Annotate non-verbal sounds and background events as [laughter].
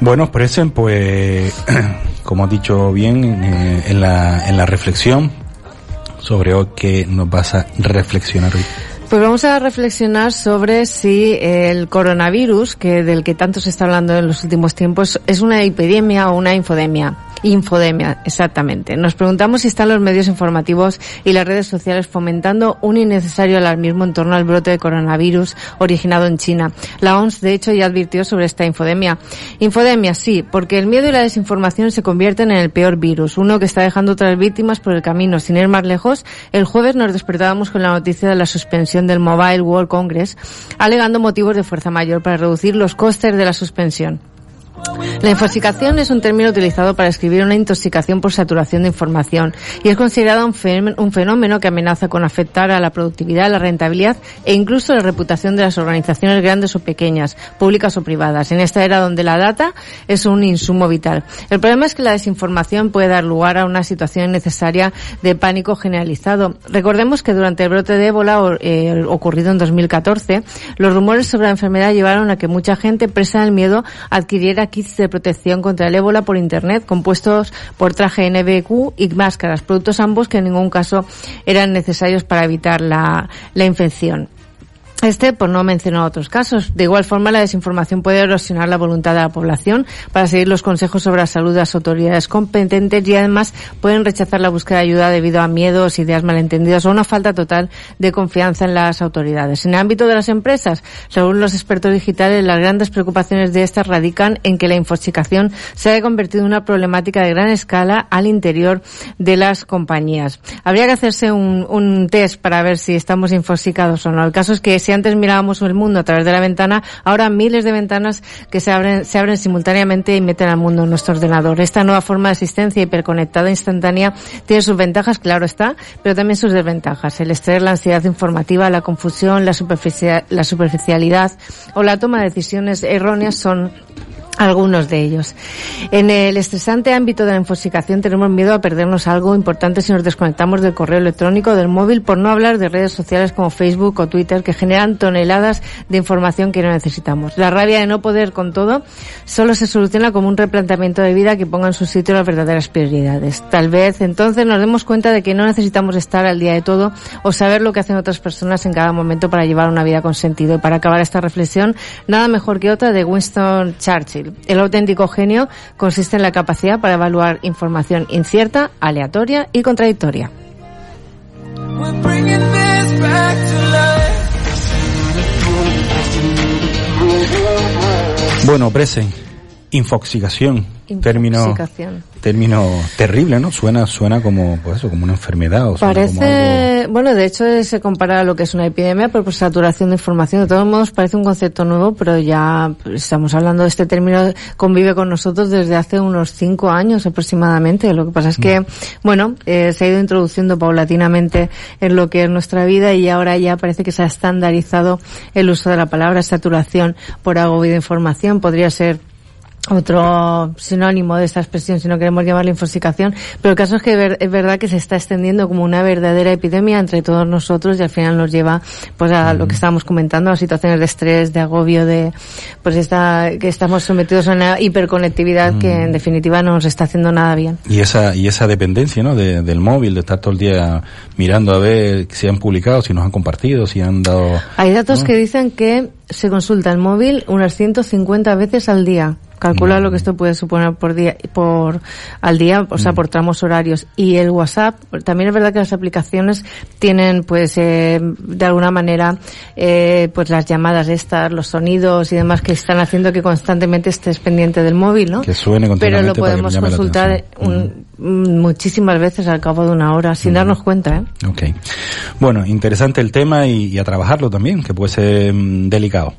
Bueno, Presen, pues, [clears throat] como has dicho bien eh, en, la, en la reflexión sobre hoy que nos vas a reflexionar hoy. Pues vamos a reflexionar sobre si el coronavirus, que del que tanto se está hablando en los últimos tiempos, es una epidemia o una infodemia. Infodemia, exactamente. Nos preguntamos si están los medios informativos y las redes sociales fomentando un innecesario alarmismo en torno al brote de coronavirus originado en China. La OMS, de hecho, ya advirtió sobre esta infodemia. Infodemia, sí, porque el miedo y la desinformación se convierten en el peor virus, uno que está dejando otras víctimas por el camino. Sin ir más lejos, el jueves nos despertábamos con la noticia de la suspensión del Mobile World Congress, alegando motivos de fuerza mayor para reducir los costes de la suspensión. La infoxicación es un término utilizado para escribir una intoxicación por saturación de información y es considerado un fenómeno, que amenaza con afectar a la productividad, la rentabilidad e incluso la reputación de las organizaciones grandes o pequeñas, públicas o privadas, en esta era donde la data es un insumo vital. El problema es que la desinformación puede dar lugar a una situación necesaria de pánico generalizado. Recordemos que durante el brote de ébola eh, ocurrido en 2014, los rumores sobre la enfermedad llevaron a que mucha gente presa del miedo adquiriera kits de protección contra el ébola por Internet compuestos por traje NBQ y máscaras, productos ambos que en ningún caso eran necesarios para evitar la, la infección. Este, por no mencionar otros casos. De igual forma, la desinformación puede erosionar la voluntad de la población para seguir los consejos sobre la salud de las autoridades competentes y además pueden rechazar la búsqueda de ayuda debido a miedos, ideas malentendidas o una falta total de confianza en las autoridades. En el ámbito de las empresas, según los expertos digitales, las grandes preocupaciones de estas radican en que la infoxicación se haya convertido en una problemática de gran escala al interior de las compañías. Habría que hacerse un, un test para ver si estamos infoxicados o no. El caso es que si antes mirábamos el mundo a través de la ventana, ahora miles de ventanas que se abren, se abren simultáneamente y meten al mundo en nuestro ordenador. Esta nueva forma de asistencia hiperconectada instantánea tiene sus ventajas, claro está, pero también sus desventajas. El estrés, la ansiedad informativa, la confusión, la, la superficialidad o la toma de decisiones erróneas son algunos de ellos. En el estresante ámbito de la infoxicación tenemos miedo a perdernos algo importante si nos desconectamos del correo electrónico, del móvil, por no hablar de redes sociales como Facebook o Twitter que generan toneladas de información que no necesitamos. La rabia de no poder con todo solo se soluciona como un replanteamiento de vida que ponga en su sitio las verdaderas prioridades. Tal vez entonces nos demos cuenta de que no necesitamos estar al día de todo o saber lo que hacen otras personas en cada momento para llevar una vida con sentido. Y para acabar esta reflexión, nada mejor que otra de Winston Churchill el auténtico genio consiste en la capacidad para evaluar información incierta, aleatoria y contradictoria. Bueno, Presen, infoxicación, término término terrible, ¿no? Suena suena como pues eso, como una enfermedad o Parece, bueno, de hecho se compara a lo que es una epidemia por saturación de información. De todos modos parece un concepto nuevo, pero ya estamos hablando de este término convive con nosotros desde hace unos cinco años aproximadamente. Lo que pasa es que, bueno, eh, se ha ido introduciendo paulatinamente en lo que es nuestra vida y ahora ya parece que se ha estandarizado el uso de la palabra saturación por agobio de información. Podría ser otro sinónimo de esta expresión, si no queremos llamarla infoxicación, pero el caso es que es verdad que se está extendiendo como una verdadera epidemia entre todos nosotros y al final nos lleva pues a lo que estábamos comentando, a situaciones de estrés, de agobio, de pues esta, que estamos sometidos a una hiperconectividad que en definitiva no nos está haciendo nada bien. Y esa, y esa dependencia, ¿no? del móvil, de estar todo el día mirando a ver si han publicado, si nos han compartido, si han dado... Hay datos que dicen que se consulta el móvil unas 150 veces al día Calcula lo que esto puede suponer por día, por al día, o sea, por tramos horarios. Y el WhatsApp, también es verdad que las aplicaciones tienen, pues, eh, de alguna manera, eh, pues las llamadas estas, los sonidos y demás que están haciendo que constantemente estés pendiente del móvil, ¿no? Que suene Pero lo podemos consultar un- muchísimas veces al cabo de una hora, sin darnos cuenta, ¿eh? Ok. Bueno, interesante el tema y, y a trabajarlo también, que puede ser mm, delicado.